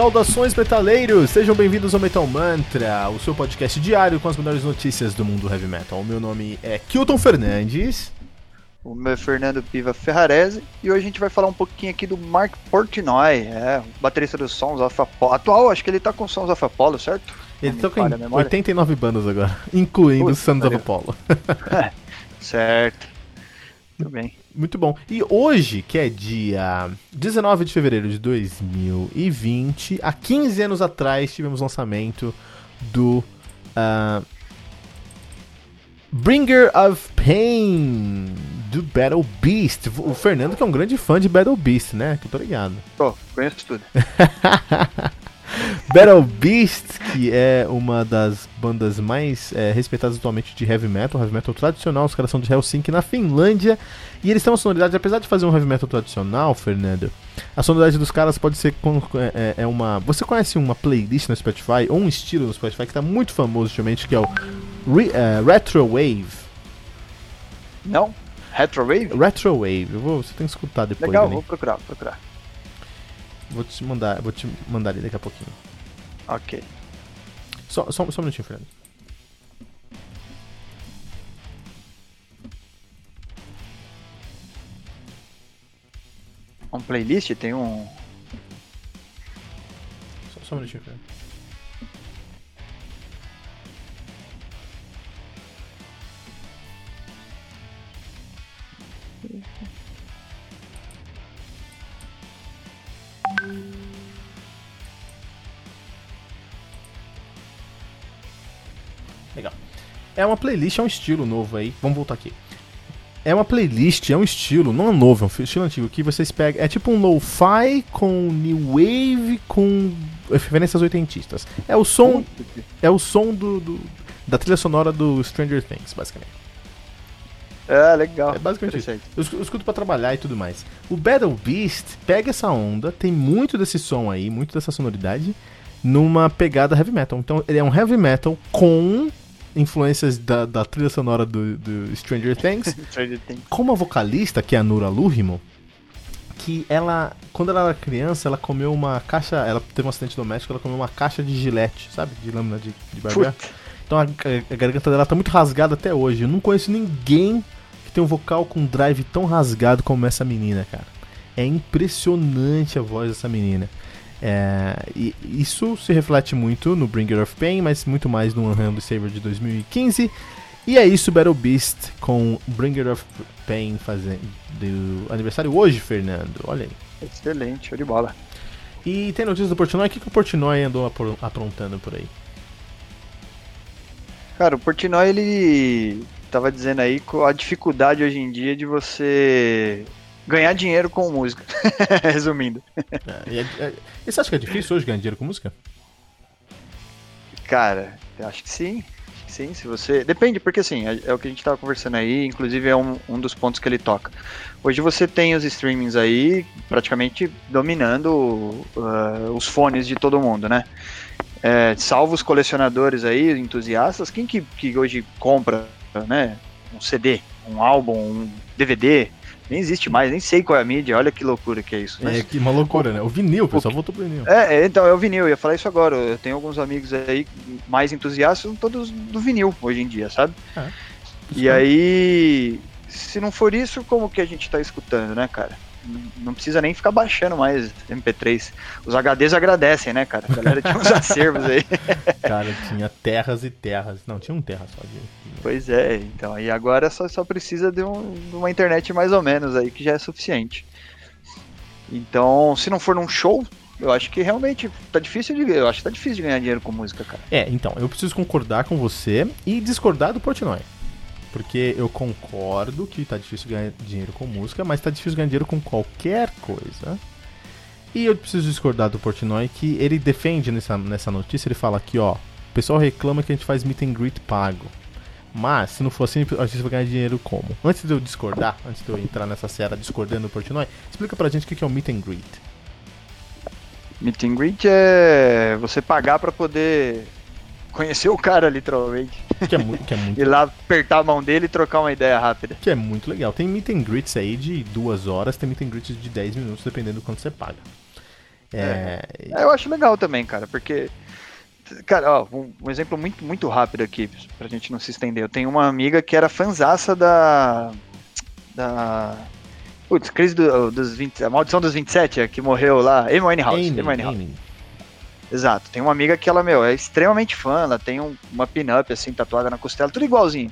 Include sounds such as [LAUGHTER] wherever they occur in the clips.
Saudações metaleiros, sejam bem-vindos ao Metal Mantra, o seu podcast diário com as melhores notícias do mundo heavy metal. O meu nome é Kilton Fernandes. O meu é Fernando Piva Ferrarese e hoje a gente vai falar um pouquinho aqui do Mark Portnoy, é, baterista dos Sons of Apollo. Atual, acho que ele tá com Sons of Apollo, certo? Ele tá com 89 bandas agora, incluindo Puta, Sons of Apollo. [LAUGHS] certo. Muito bem. Muito bom. E hoje, que é dia 19 de fevereiro de 2020, há 15 anos atrás tivemos o lançamento do uh, Bringer of Pain do Battle Beast. O Fernando que é um grande fã de Battle Beast, né? Que eu tô ligado. Tô, conheço tudo. [LAUGHS] Battle Beast, que é uma das bandas mais é, respeitadas atualmente de heavy metal, heavy metal tradicional, os caras são de Helsinki, na Finlândia, e eles têm uma sonoridade, apesar de fazer um heavy metal tradicional, Fernando, a sonoridade dos caras pode ser é, é, é uma... Você conhece uma playlist no Spotify, ou um estilo no Spotify que está muito famoso ultimamente, que é o Re, uh, Retro Wave? Não? Retro Wave? Retro Wave, eu vou, você tem que escutar depois. Legal, vou procurar, vou procurar. Vou te mandar, vou te mandar ali daqui a pouquinho. Ok. Só, só, só um minutinho, Fernando. Um playlist? Tem um. Só, só um minutinho, Fernando. É uma playlist, é um estilo novo aí. Vamos voltar aqui. É uma playlist, é um estilo, não é novo, é um estilo antigo que vocês pegam. É tipo um lo-fi com new wave com referências oitentistas. É o som. É o som do, do, da trilha sonora do Stranger Things, basicamente. É, legal. É basicamente isso. Eu, eu escuto pra trabalhar e tudo mais. O Battle Beast pega essa onda, tem muito desse som aí, muito dessa sonoridade, numa pegada heavy metal. Então ele é um heavy metal com influências da, da trilha sonora do, do Stranger Things. [LAUGHS] Como a vocalista, que é a Nura Lurimo, que ela, quando ela era criança, ela comeu uma caixa, ela teve um acidente doméstico, ela comeu uma caixa de gilete, sabe? De lâmina de, de barbear. Então a, a, garganta dela tá muito rasgada até hoje. Eu não conheço ninguém que tem um vocal com drive tão rasgado como essa menina, cara. É impressionante a voz dessa menina. É, e isso se reflete muito no Bringer of Pain, mas muito mais no Unhandled Saber de 2015. E é isso, Battle Beast com Bringer of Pain fazendo aniversário hoje, Fernando. Olha aí. Excelente, show de bola. E tem notícias do Portnoy? O que, que o Portnoy andou aprontando por aí? Cara, o Portnoy ele tava dizendo aí a dificuldade hoje em dia de você ganhar dinheiro com música. [LAUGHS] Resumindo. É, é, é, e você acha que é difícil hoje ganhar dinheiro com música? Cara, eu acho que sim. Sim, se você. Depende, porque assim, é, é o que a gente tava conversando aí, inclusive é um, um dos pontos que ele toca. Hoje você tem os streamings aí praticamente dominando uh, os fones de todo mundo, né? É, salvo os colecionadores aí, entusiastas, quem que, que hoje compra né, um CD, um álbum, um DVD, nem existe mais, nem sei qual é a mídia, olha que loucura que é isso. Né? É que uma loucura, né? O vinil, o pessoal voltou pro vinil. É, é, então, é o vinil, eu ia falar isso agora. Eu tenho alguns amigos aí mais entusiastas, todos do vinil hoje em dia, sabe? É, e aí, se não for isso, como que a gente tá escutando, né, cara? Não precisa nem ficar baixando mais MP3. Os HDs agradecem, né, cara? A galera tinha uns [LAUGHS] acervos aí. [LAUGHS] Cara, tinha terras e terras. Não, tinha um terra só de. Pois é, então. E agora só, só precisa de, um, de uma internet mais ou menos aí, que já é suficiente. Então, se não for num show, eu acho que realmente tá difícil de Eu acho que tá difícil de ganhar dinheiro com música, cara. É, então, eu preciso concordar com você e discordar do Portnoy. Porque eu concordo que tá difícil ganhar dinheiro com música, mas tá difícil ganhar dinheiro com qualquer coisa. E eu preciso discordar do Portnoy que ele defende nessa, nessa notícia, ele fala aqui, ó, o pessoal reclama que a gente faz meet and greet pago. Mas, se não for assim, a gente vai ganhar dinheiro como? Antes de eu discordar, antes de eu entrar nessa série discordando do Portnoy, explica pra gente o que é o meet and greet. Meet and greet é você pagar para poder conhecer o cara, literalmente. Que é muito, que é [LAUGHS] muito Ir lá apertar a mão dele e trocar uma ideia rápida. Que é muito legal. Tem meet and greets aí de duas horas, tem meet and greets de 10 minutos, dependendo do quanto você paga. É... É, eu acho legal também, cara, porque. Cara, ó, um, um exemplo muito, muito rápido aqui, pra gente não se estender. Eu tenho uma amiga que era fanzaça da. Da. Putz, crise do, dos 20. A maldição dos 27, a que morreu lá. Amy Winehouse. Amy, Amy Winehouse. Amy. Exato. Tem uma amiga que ela, meu, é extremamente fã, ela tem um- uma pin-up assim, tatuada na costela, tudo igualzinho.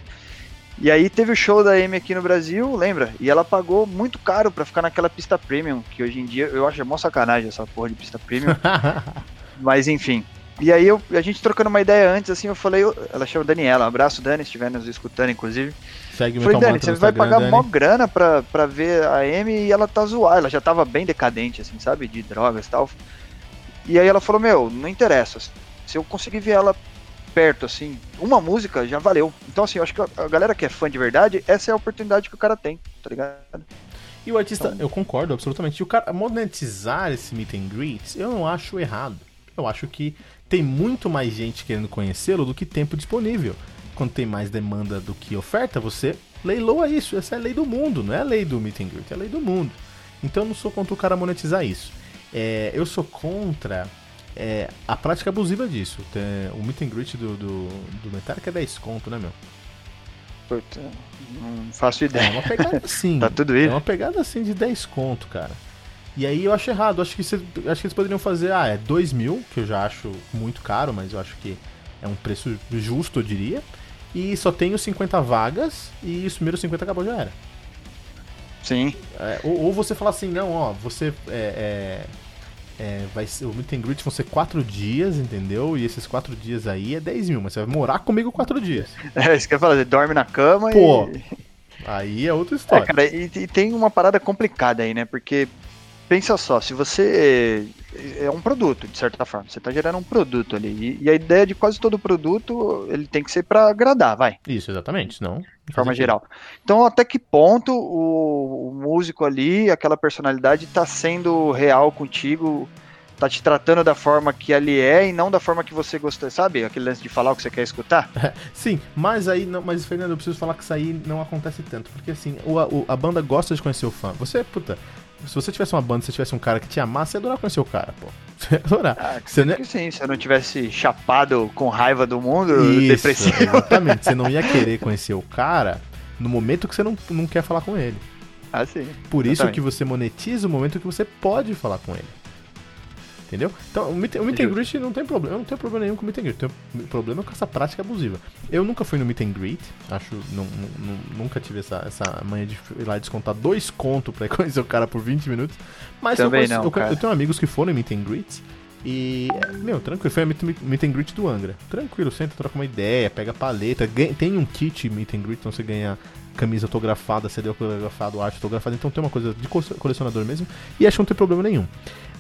E aí teve o show da Amy aqui no Brasil, lembra? E ela pagou muito caro pra ficar naquela pista premium, que hoje em dia eu acho mó sacanagem essa porra de pista premium. [LAUGHS] Mas enfim. E aí eu, a gente trocando uma ideia antes, assim, eu falei, ela chama Daniela, um abraço Dani, se estiver nos escutando, inclusive. Segue falei, Dani, você vai pagar Dani. mó grana pra, pra ver a Amy e ela tá zoada. Ela já tava bem decadente, assim, sabe? De drogas e tal. E aí ela falou, meu, não interessa. Se eu conseguir ver ela perto, assim, uma música já valeu. Então, assim, eu acho que a a galera que é fã de verdade, essa é a oportunidade que o cara tem, tá ligado? E o artista, Então- eu concordo absolutamente. E o cara monetizar esse meet and greet, eu não acho errado. Eu acho que tem muito mais gente querendo conhecê-lo do que tempo disponível. Quando tem mais demanda do que oferta, você leiloa isso. Essa é a lei do mundo, não é a lei do meet and greet, é a lei do mundo. Então eu não sou contra o cara monetizar isso. É, eu sou contra é, a prática abusiva disso. Tem- o meet and greet do, do, do Metallica é 10 conto, né, meu? Puta, não faço É ideia. uma pegada [LAUGHS] assim. Tá tudo É isso? uma pegada assim de 10 conto, cara. E aí eu acho errado. Acho que, cê- acho que eles poderiam fazer, ah, é 2 mil, que eu já acho muito caro, mas eu acho que é um preço justo, eu diria. E só tenho 50 vagas e os primeiros 50 acabou já era. Sim. É, ou, ou você fala assim, não, ó, você é, é, é, vai ser, o meet and greet vão ser 4 dias, entendeu? E esses 4 dias aí é 10 mil, mas você vai morar comigo 4 dias. [LAUGHS] É isso que eu ia falar, você dorme na cama Pô, e. Aí é outra É, história. cara, e, e tem uma parada complicada aí, né? Porque, pensa só, se você. É um produto, de certa forma. Você tá gerando um produto ali. E, e a ideia de quase todo produto, ele tem que ser pra agradar, vai. Isso, exatamente, não. De forma geral. Então, até que ponto o, o músico ali, aquela personalidade, tá sendo real contigo, tá te tratando da forma que ele é e não da forma que você gosta, sabe? Aquele lance de falar o que você quer escutar. [LAUGHS] Sim, mas aí, não, mas Fernando, eu preciso falar que isso aí não acontece tanto, porque assim, o, a- o- a banda gosta de conhecer o fã. Você, puta, se você tivesse uma banda, se tivesse um cara que te amasse, você ia adorar conhecer o cara, pô. [LAUGHS] Você ia adorar. Ah, Você não sim, se eu não tivesse chapado com raiva do mundo, Isso, depressivo. exatamente. Você não ia [LAUGHS] querer conhecer o cara no momento que você não, não quer falar com ele. Ah, sim. Por isso Exatamente. que você monetiza o momento que você pode falar com ele. Entendeu? Então, o meet, o meet and greet não tem problema. Eu não tenho problema nenhum com o meet and greet. Eu tenho problema com essa prática abusiva. Eu nunca fui no meet and greet. Acho. Não, não- não- nunca tive essa, essa manha de ir lá descontar dois contos pra [LAUGHS] conhecer o cara por 20 minutos. Mas Também eu, conheço- não, eu, eu tenho amigos que foram em meet and greets. E, meu, tranquilo, foi a meet, meet and greet do Angra. Tranquilo, senta, troca uma ideia, pega paleta. ganha- tem um kit meet and greet, então você ganha camisa autografada, CD autografado, arte autografada. Então tem uma coisa de co- colecionador mesmo. E acho que não tem problema nenhum.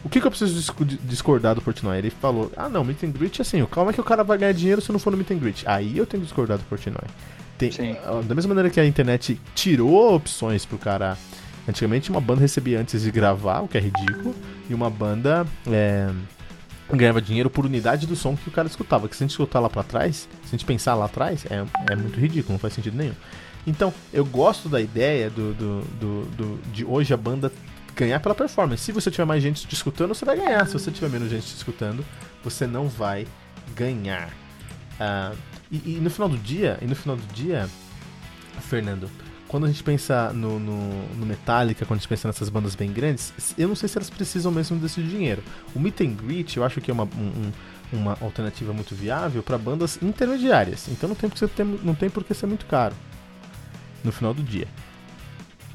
O que, que eu preciso discordar do Portnoy? Ele falou: ah, não, meet and greet assim, calma que o cara vai ganhar dinheiro se não for no meet and greet. Aí eu tenho que discordar do Portnoy. Tem, Sim. Da mesma maneira que a internet tirou opções pro cara. Antigamente uma banda recebia antes de gravar, o que é ridículo, e uma banda é, ganhava dinheiro por unidade do som que o cara escutava. Que se a gente escutar lá pra trás, se a gente pensar lá atrás, é, é muito ridículo, não faz sentido nenhum. Então, eu gosto da ideia do, do, do- do- de hoje a banda ganhar pela performance. Se você tiver mais gente te escutando, você vai ganhar. Se você tiver menos gente te escutando, você não vai ganhar. Ah, e, e no final do dia, e no final do dia, Fernando, quando a gente pensa no, no, no, Metallica, quando a gente pensa nessas bandas bem grandes, eu não sei se elas precisam mesmo desse dinheiro. O Meet and Greet, eu acho que é uma, um, uma alternativa muito viável para bandas intermediárias. Então não tem, por que não tem por que ser muito caro no final do dia.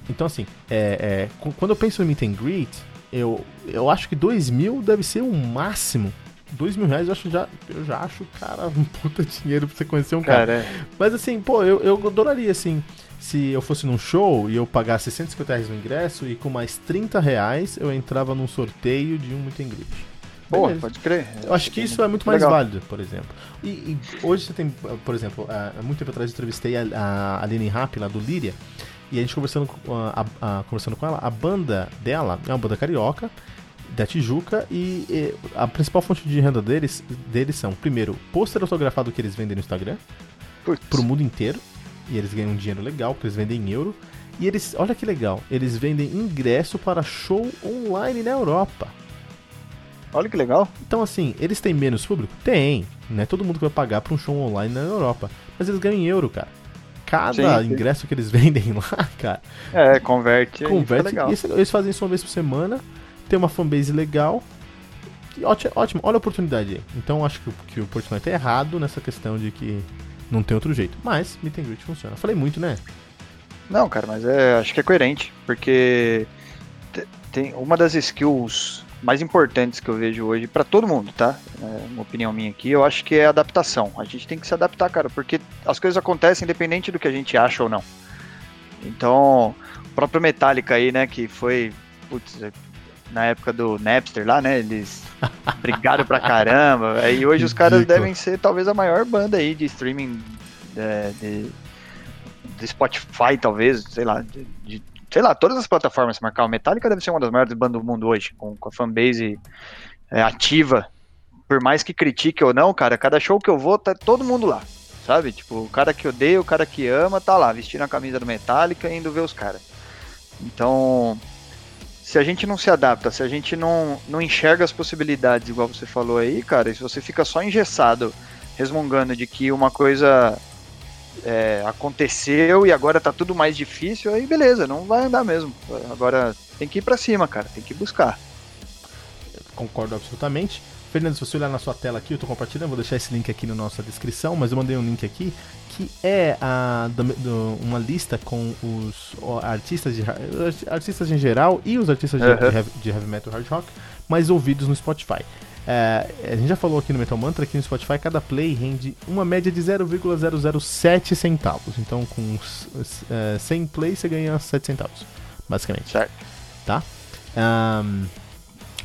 Então, assim, é, é, quando eu penso em Meet and Greet, eu, eu acho que 2 mil deve ser o máximo dois mil reais eu, acho já, eu já acho, cara, um puta [LAUGHS] dinheiro pra você conhecer um cara. cara é. Mas assim, pô, eu, eu adoraria, assim, se eu fosse num show e eu pagasse 150 reais no ingresso e com mais 30 reais eu entrava num sorteio de um meet and greet. Boa, Beleza. pode crer. Eu acho que isso é muito mais Legal. válido, por exemplo. E, e, hoje você tem, por exemplo, há muito tempo atrás eu entrevistei a, a Aline Rapp lá do Líria, e a gente conversando, a, a, conversando com ela, a banda dela é uma banda carioca, da Tijuca e, e, a principal fonte de renda deles, deles são, primeiro, pôster autografado que eles vendem no Instagram Putz. pro mundo inteiro. E eles ganham um dinheiro legal, porque eles vendem em euro. E eles, olha que legal, eles vendem ingresso para show online na Europa. Olha que legal. Então, assim, eles têm menos público? Tem. Não é todo mundo que vai pagar para um show online na Europa. Mas eles ganham em euro, cara. Cada sim, sim. ingresso que eles [LAUGHS] vendem lá, cara. É, converte. Converte. Legal. eles fazem isso uma vez por semana tem uma fanbase legal. Ótimo, ótimo, olha a oportunidade aí. Então acho que, que o Fortnite é errado nessa questão de que não tem outro jeito. Mas Meet and Greet funciona. Falei muito, né? Não, cara, mas é, acho que é coerente, porque tem uma das skills mais importantes que eu vejo hoje para todo mundo, tá? É uma opinião minha aqui, eu acho que é a adaptação. A gente tem que se adaptar, cara, porque as coisas acontecem independente do que a gente acha ou não. Então, o próprio Metallica aí, né, que foi putz, na época do Napster lá, né? Eles [LAUGHS] brigaram pra caramba. E hoje os caras devem ser talvez a maior banda aí de streaming é, de, de, Spotify, talvez, sei lá, de, de, sei lá, todas as plataformas marcar. O Metallica deve ser uma das maiores bandas do mundo hoje, com, com a fanbase é, ativa. Por mais que critique ou não, cara, cada show que eu vou, tá todo mundo lá. Sabe? Tipo, o cara que odeia, o cara que ama, tá lá, vestindo a camisa do Metallica e indo ver os caras. Então, se a gente não se adapta, se a gente não, não enxerga as possibilidades, igual você falou aí, cara, e se você fica só engessado, resmungando de que uma coisa é, aconteceu e agora tá tudo mais difícil, aí beleza, não vai andar mesmo. Agora tem que ir para cima, cara, tem que buscar. Concordo absolutamente. Fernando, se você olhar na sua tela aqui, eu estou compartilhando, vou deixar esse link aqui na nossa descrição, mas eu mandei um link aqui que é a, do, do, uma lista com os artistas, de, artistas em geral e os artistas de, de, heavy, de heavy metal hard rock mais ouvidos no Spotify. É, a gente já falou aqui no Metal Mantra que no Spotify cada play rende uma média de 0,007 centavos. Então com é, 100 plays você ganha 7 centavos, basicamente. Certo. Tá? Um,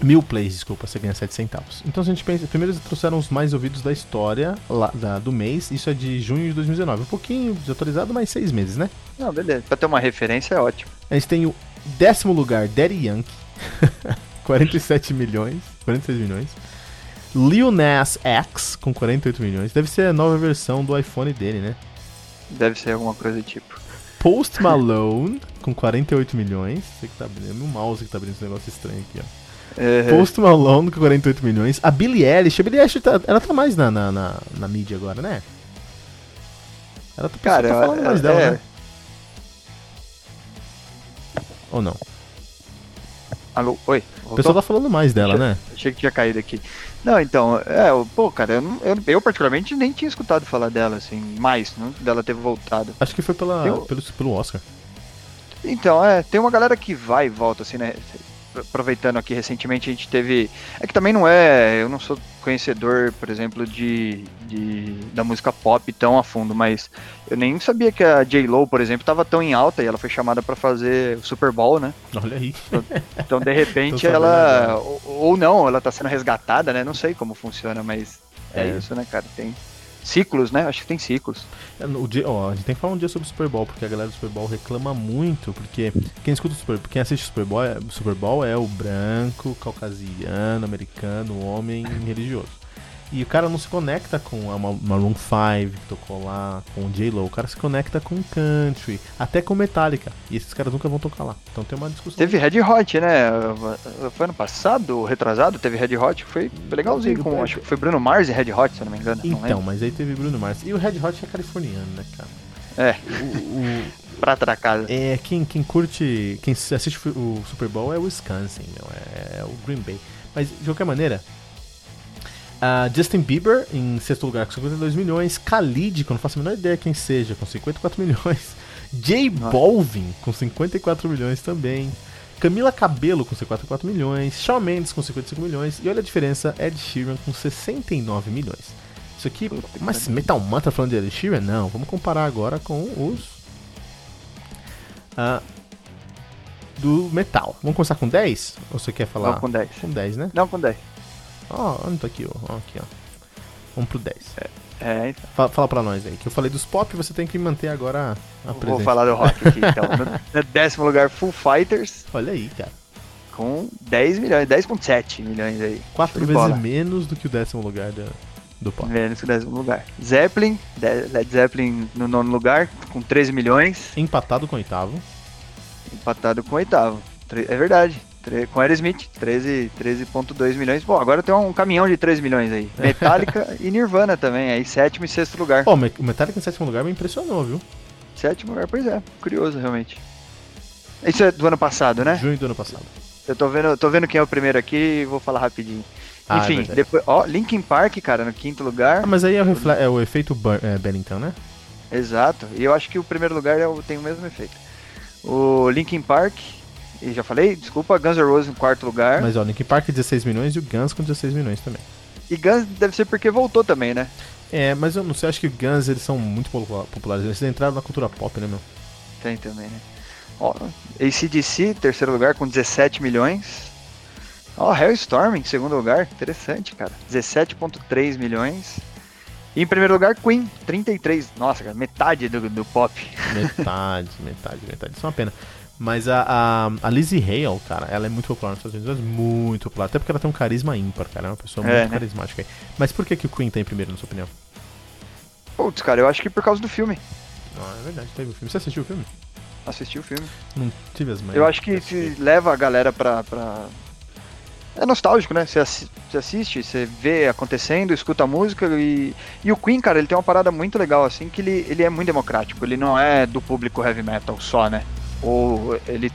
Mil plays, desculpa, você ganha 7 centavos. Então se a gente pensa, primeiro eles trouxeram os mais ouvidos da história lá, da, do mês, isso é de junho de 2019. Um pouquinho desatualizado, mas 6 meses, né? Não, beleza. Pra ter uma referência é ótimo. A gente tem o décimo lugar, Daddy Yankee, [LAUGHS] 47 milhões, 46 milhões. Lil Nas X, com 48 milhões. Deve ser a nova versão do iPhone dele, né? Deve ser alguma coisa do tipo. Post [LAUGHS] Malone, com 48 milhões. Você que tá abrindo, é meu mouse que tá abrindo esse negócio estranho aqui, ó. Uhum. Post Malone com 48 milhões. A Billie Eilish, a Billie Eilish tá, ela tá mais na, na, na, na, mídia agora, né? Ela tá, Cara, tá falando mais dela, é... né? Ou não? Alô, oi. Voltou? O pessoal tá falando mais dela, Achei, né? Achei que tinha caído aqui. Não, então, é, pô, cara, eu, eu, eu, particularmente nem tinha escutado falar dela, assim, mais, né, dela ter voltado. Acho que foi pela, pelo, pelo Oscar. Então, é, tem uma galera que vai e volta, assim, né? Aproveitando aqui recentemente, a gente teve. É que também não é. Eu não sou conhecedor, por exemplo, de, de da música pop tão a fundo, mas eu nem sabia que a J-Lo, por exemplo, estava tão em alta e ela foi chamada para fazer o Super Bowl, né? Olha aí. Então, então de [LAUGHS] repente, ela. Ou, ou, não, ela tá sendo resgatada, né? Não sei como funciona, mas é, é isso, né, cara? Tem Ciclos, né? Acho que tem ciclos. É, dia, ó, a gente tem que falar um dia sobre o Super Bowl, porque a galera do Super Bowl reclama muito, porque quem escuta o Super quem assiste o Super Bowl, é, o Super Bowl é o branco, caucasiano, americano, homem religioso. E o cara não se conecta com a Maroon 5 que tocou lá, com o J-Lo. O cara se conecta com country, até com Metallica. E esses caras nunca vão tocar lá. Então tem uma discussão. Teve Red Hot, né? Foi ano passado, retrasado, teve Red Hot. Foi legalzinho. Com, acho que foi Bruno Mars e Red Hot, se não me engano. Então, mas aí teve Bruno Mars. E o Red Hot é californiano, né, cara? É. O, o, [LAUGHS] prata da casa. É, quem, quem curte, quem assiste o Super Bowl é o Wisconsin, meu, é, é o Green Bay. Mas, de qualquer maneira, uh, Justin Bieber em sexto lugar com 52 milhões, Khalid, que eu não faço a menor ideia quem seja, com 54 milhões, [LAUGHS] J Balvin com 54 milhões também, Camila Cabelo com 54 milhões, Shawn Mendes com 55 milhões, e olha a diferença, Ed Sheeran com 69 milhões. Isso aqui, mas Metal Mantra falando de Ed Sheeran? Não, vamos comparar agora com os uh, do metal. Vamos começar com 10? Ou você quer falar? Não, com 10. Com 10, né? Não, com 10. Ó, oh, onde tá aqui, ó. Aqui, ó. Vamos pro 10. É, é então. Fala, fala pra nós aí, que eu falei dos pop, você tem que manter agora a presença. Vou falar do rock aqui, então. [LAUGHS] no décimo lugar, Full Fighters. Olha aí, cara. Com 10 milhões, 10.7 milhões aí. Quatro vezes bola. menos do que o décimo lugar do, do pop. Menos que o décimo lugar. Zeppelin, Led Zeppelin no nono lugar, com 13 milhões. Empatado com o oitavo. Empatado com o oitavo. É verdade. Com Aerosmith, 13,2 13 milhões. Bom, agora tem um caminhão de 13 milhões aí. Metallica [LAUGHS] e Nirvana também, aí sétimo e sexto lugar. Pô, o Metallica em sétimo lugar me impressionou, viu? Sétimo lugar, pois é. Curioso, realmente. Isso é do ano passado, né? Junho do ano passado. Eu tô vendo, tô vendo quem é o primeiro aqui e vou falar rapidinho. Ah, Enfim, é depois, ó, Linkin Park, cara, no quinto lugar. Ah, mas aí é o, é o efeito é, Bennington, né? Exato. E eu acho que o primeiro lugar é tem o mesmo efeito. O Linkin Park, e já falei, desculpa, Guns N' Roses em quarto lugar. Mas ó, Linkin Park 16 milhões e o Guns com 16 milhões também. E Guns deve ser porque voltou também, né? É, mas eu não sei, acho que Guns eles são muito populares, eles entraram na cultura pop, né, meu? Tem também, né? Ó, ACDC, terceiro lugar com 17 milhões. Ó, Hellstorm em segundo lugar, interessante, cara. 17.3 milhões. E em primeiro lugar, Queen, 33. Nossa, cara, metade do, do pop. Metade, [LAUGHS] metade, metade. Isso é uma pena. Mas a, a, a Lizzie Hale, cara, ela é muito popular nos Estados Unidos, muito popular. Até porque ela tem um carisma ímpar, cara. É uma pessoa é, muito né? carismática. Mas por que, que o Queen tá em primeiro, na sua opinião? Putz, cara, eu acho que por causa do filme. Ah, é verdade, teve o filme. Você assistiu o filme? Assisti o filme. Não tive as manhas. Eu acho que leva a galera pra, pra... É nostálgico, né? Você, assiste, você vê acontecendo, escuta a música e... E o Queen, cara, ele tem uma parada muito legal, assim, que ele, ele é muito democrático. Ele não é do público heavy metal só, né? Ou ele.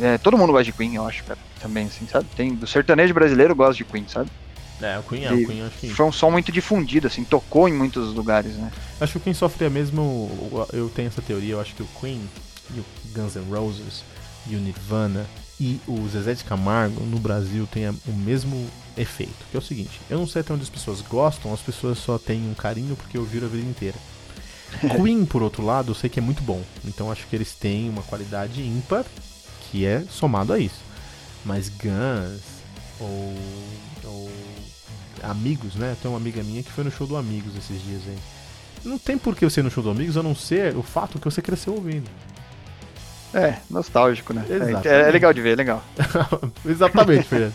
É, todo mundo gosta de Queen, eu acho, cara. Também, assim, sabe? Tem, do sertanejo brasileiro gosta de Queen, sabe? É, o Queen é, o Queen acho que... Foi um som muito difundido, assim, tocou em muitos lugares, né? Acho que o Queen sofre a mesmo. Eu tenho essa teoria, eu acho que o Queen e o Guns N' Roses e o Nirvana e o Zezé de Camargo no Brasil tem o mesmo efeito. Que é o seguinte, eu não sei até onde as pessoas gostam, as pessoas só têm um carinho porque ouviram a vida inteira. [LAUGHS] Queen, por outro lado, eu sei que é muito bom. Então acho que eles têm uma qualidade ímpar que é somado a isso. Mas Guns ou, ou Amigos, né? Tem uma amiga minha que foi no show do Amigos esses dias aí. Não tem por que você ir no show do Amigos a não ser o fato que você cresceu ouvindo. É, nostálgico, né? É, é, legal de ver, é legal. [LAUGHS] Exatamente, [LAUGHS] Fernando.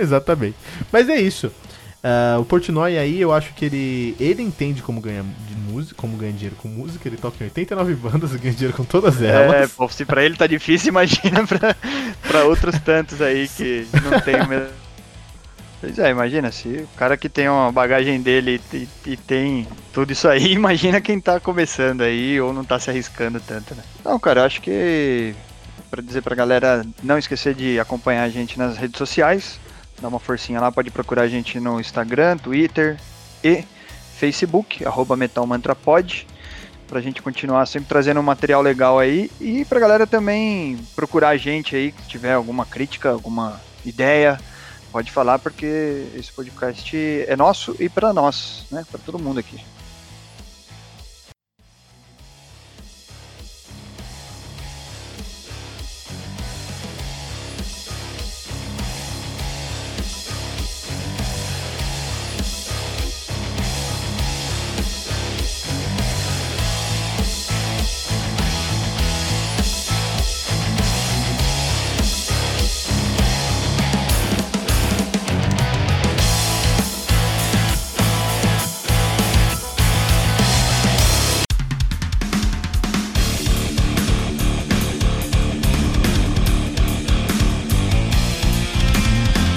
Exatamente. Mas é isso. Uh, o Portnoy aí, eu acho que ele ele entende como ganhar de música, como ganhar dinheiro com música. Ele toca em 89 bandas e ganha dinheiro com todas elas. É, pô, se pra ele tá difícil, [LAUGHS] imagina pra, pra outros tantos aí que não tem o mesmo. Pois é, imagina, se o cara que tem uma bagagem dele e, e, tem tudo isso aí, [LAUGHS] imagina quem tá começando aí ou não tá se arriscando tanto, né? Não, cara, eu acho que para dizer pra galera não esquecer de acompanhar a gente nas redes sociais, dá uma forcinha lá, pode procurar a gente no Instagram, Twitter e Facebook, arroba metalmantrapod, pra gente continuar sempre trazendo um material legal aí e pra galera também procurar a gente aí, se tiver alguma crítica, alguma ideia, pode falar porque esse podcast é nosso e para nós, né, para todo mundo aqui.